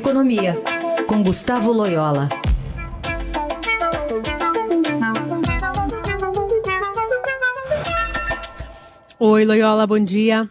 Economia, com Gustavo Loyola. Oi, Loyola, bom dia.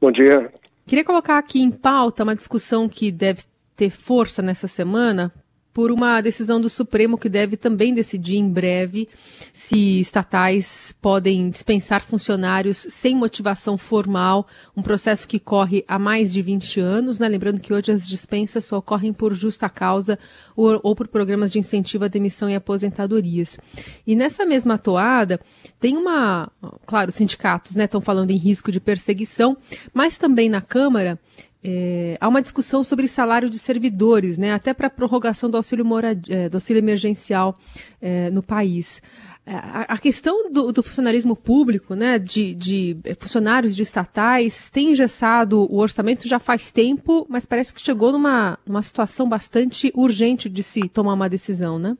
Bom dia. Queria colocar aqui em pauta uma discussão que deve ter força nessa semana, por uma decisão do Supremo que deve também decidir em breve se estatais podem dispensar funcionários sem motivação formal, um processo que corre há mais de 20 anos, né? Lembrando que hoje as dispensas só ocorrem por justa causa ou, ou por programas de incentivo à demissão e aposentadorias. E nessa mesma toada, tem uma, claro, os sindicatos, né, estão falando em risco de perseguição, mas também na Câmara é, há uma discussão sobre salário de servidores, né, até para a prorrogação do auxílio, é, do auxílio emergencial é, no país. É, a, a questão do, do, funcionarismo público, né, de, de, funcionários de estatais, tem engessado o orçamento já faz tempo, mas parece que chegou numa, numa situação bastante urgente de se tomar uma decisão, né?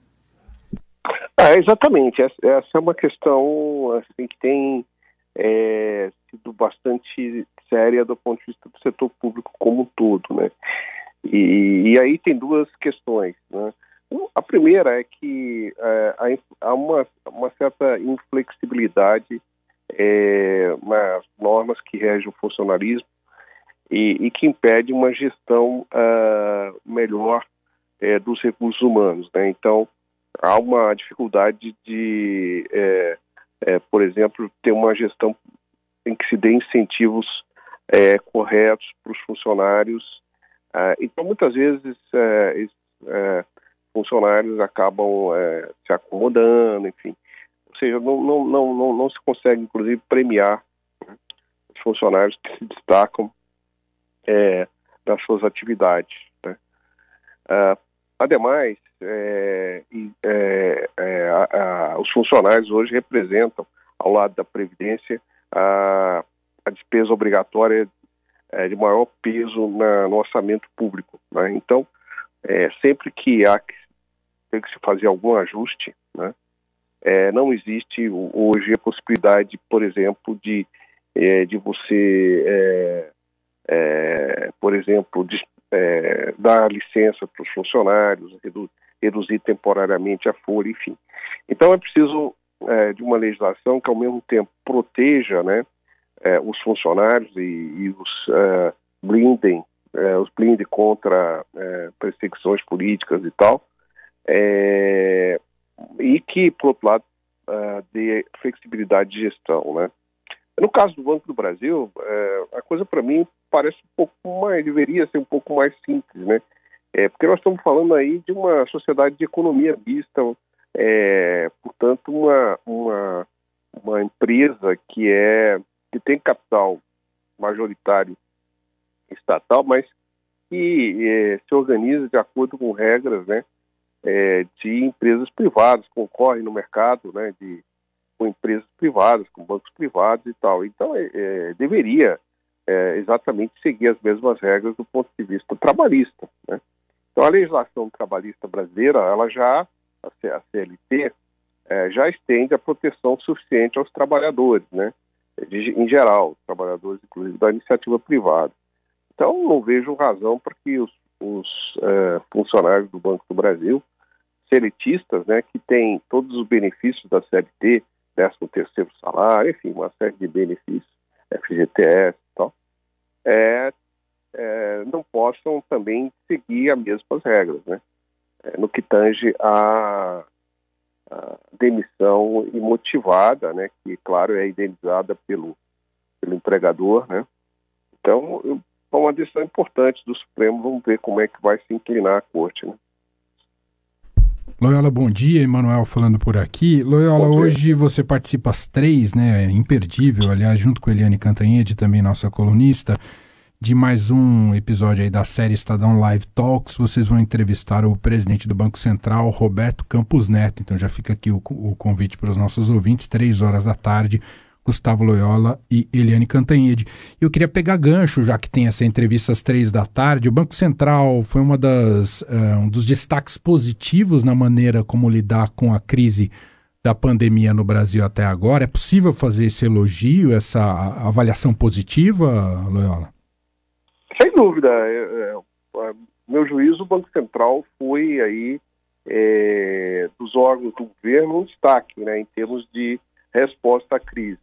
Ah, exatamente. Essa, essa é uma questão assim, que tem é, sido bastante séria do ponto de vista do setor público como um todo, né? E, e aí tem duas questões, né? A primeira é que é, há uma, uma certa inflexibilidade é, nas normas que regem o funcionalismo e, e que impede uma gestão uh, melhor é, dos recursos humanos. Né? Então, há uma dificuldade de, é, é, por exemplo, ter uma gestão em que se dê incentivos é, corretos para os funcionários. Ah, então, muitas vezes, é, é, funcionários acabam é, se acomodando, enfim. Ou seja, não, não, não, não, não se consegue, inclusive, premiar né, os funcionários que se destacam é, nas suas atividades. Né? Ah, ademais, é, a, a, os funcionários hoje representam, ao lado da Previdência, a, a despesa obrigatória é, de maior peso na, no orçamento público. Né? Então, é, sempre que há que, tem que se fazer algum ajuste, né? é, não existe hoje a possibilidade, por exemplo, de, é, de você, é, é, por exemplo, de, dar licença para os funcionários, redu reduzir temporariamente a folha, enfim. Então, é preciso de uma legislação que, ao mesmo tempo, proteja, né, é, os funcionários e, e os é, blindem, é, os blindem contra é, perseguições políticas e tal, é, e que, por outro lado, é, dê flexibilidade de gestão, né? No caso do Banco do Brasil, a coisa para mim parece um pouco mais, deveria ser um pouco mais simples, né? É, porque nós estamos falando aí de uma sociedade de economia mista, é, portanto, uma, uma, uma empresa que é que tem capital majoritário estatal, mas que é, se organiza de acordo com regras né, é, de empresas privadas, concorre no mercado né, de, com empresas privadas, com bancos privados e tal. Então, é, é deveria é, exatamente seguir as mesmas regras do ponto de vista trabalhista. Né? Então, a legislação trabalhista brasileira, ela já, a CLT, é, já estende a proteção suficiente aos trabalhadores, né? De, em geral, trabalhadores, inclusive, da iniciativa privada. Então, não vejo razão para que os, os é, funcionários do Banco do Brasil, seletistas, né, que têm todos os benefícios da CLT, 13 terceiro salário, enfim, uma série de benefícios, FGTS e tal, é, é, não possam também seguir as mesmas regras, né, é, no que tange a demissão imotivada, né, que, claro, é indenizada pelo, pelo empregador, né. Então, é uma decisão importante do Supremo, vamos ver como é que vai se inclinar a Corte, né. Loyola, bom dia. Emanuel falando por aqui. Loyola, hoje você participa às três, né? Imperdível, aliás, junto com Eliane Cantanhede, também nossa colunista de mais um episódio aí da série Estadão Live Talks. Vocês vão entrevistar o presidente do Banco Central, Roberto Campos Neto. Então já fica aqui o, o convite para os nossos ouvintes, três horas da tarde. Gustavo Loyola e Eliane Cantanhede. Eu queria pegar gancho, já que tem essa entrevista às três da tarde. O Banco Central foi uma das, uh, um dos destaques positivos na maneira como lidar com a crise da pandemia no Brasil até agora. É possível fazer esse elogio, essa avaliação positiva, Loyola? Sem dúvida. É, é, meu juízo, o Banco Central foi aí é, dos órgãos do governo um destaque, né, em termos de resposta à crise.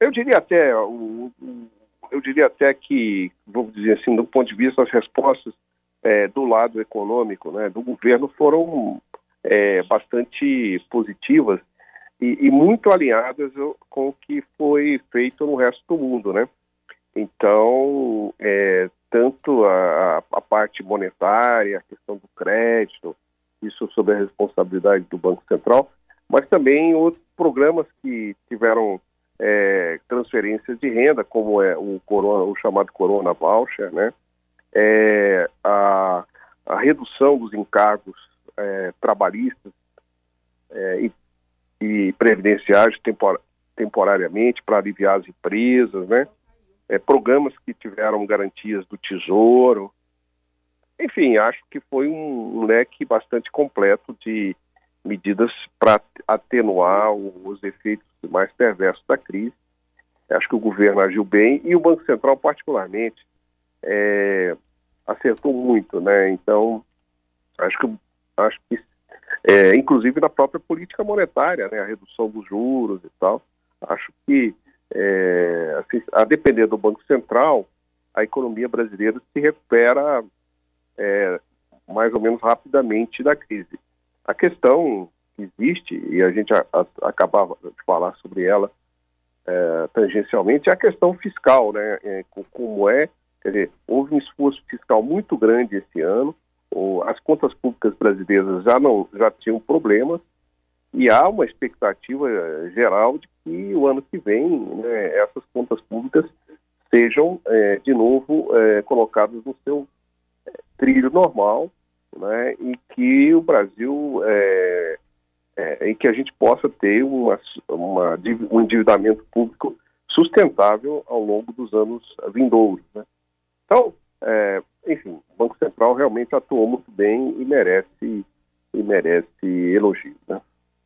Eu diria até, eu diria até que, vamos dizer assim, do ponto de vista das respostas é, do lado econômico, né, do governo, foram é, bastante positivas e, e, muito alinhadas com o que foi feito no resto do mundo, né? Então, é, tanto a, a, parte monetária, a questão do crédito, isso sob a responsabilidade do Banco Central, mas também outros programas que tiveram é, transferências de renda, como é o, corona, o chamado Corona Voucher, né? É, a, a, redução dos encargos é, trabalhistas é, e, e, previdenciários tempor, temporariamente para aliviar as empresas, né? É, programas que tiveram garantias do Tesouro. Enfim, acho que foi um, leque bastante completo de medidas para atenuar os efeitos mais perversos da crise. Acho que o governo agiu bem e o Banco Central, particularmente, é, acertou muito, né? Então, acho que, acho que é, inclusive na própria política monetária, né? A redução dos juros e tal. Acho que, é, assim, a depender do Banco Central, a economia brasileira se recupera é, mais ou menos rapidamente da crise. A questão que existe, e a gente a, a, acabava de falar sobre ela é, tangencialmente, é a questão fiscal, né? É, como é, quer dizer, houve um esforço fiscal muito grande esse ano, as contas públicas brasileiras já não já tinham problemas e há uma expectativa geral de que o ano que vem né, essas contas públicas sejam é, de novo é, colocadas no seu trilho normal né, e que o Brasil é, é, e que a gente possa ter uma, uma, um endividamento público sustentável ao longo dos anos vindouros. Né? Então, é, enfim, o Banco Central realmente atuou muito bem e merece, e merece elogio.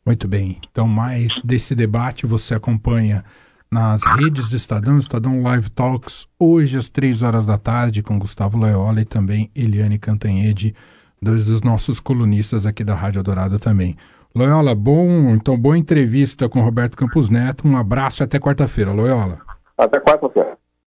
Muito bem. Então, mais desse debate você acompanha nas redes do Estadão, Estadão Live Talks, hoje às três horas da tarde, com Gustavo Loyola e também Eliane Cantanhede dois dos nossos colunistas aqui da Rádio Dourado também. Loyola, bom, então boa entrevista com Roberto Campos Neto. Um abraço e até quarta-feira, Loyola. Até quarta-feira.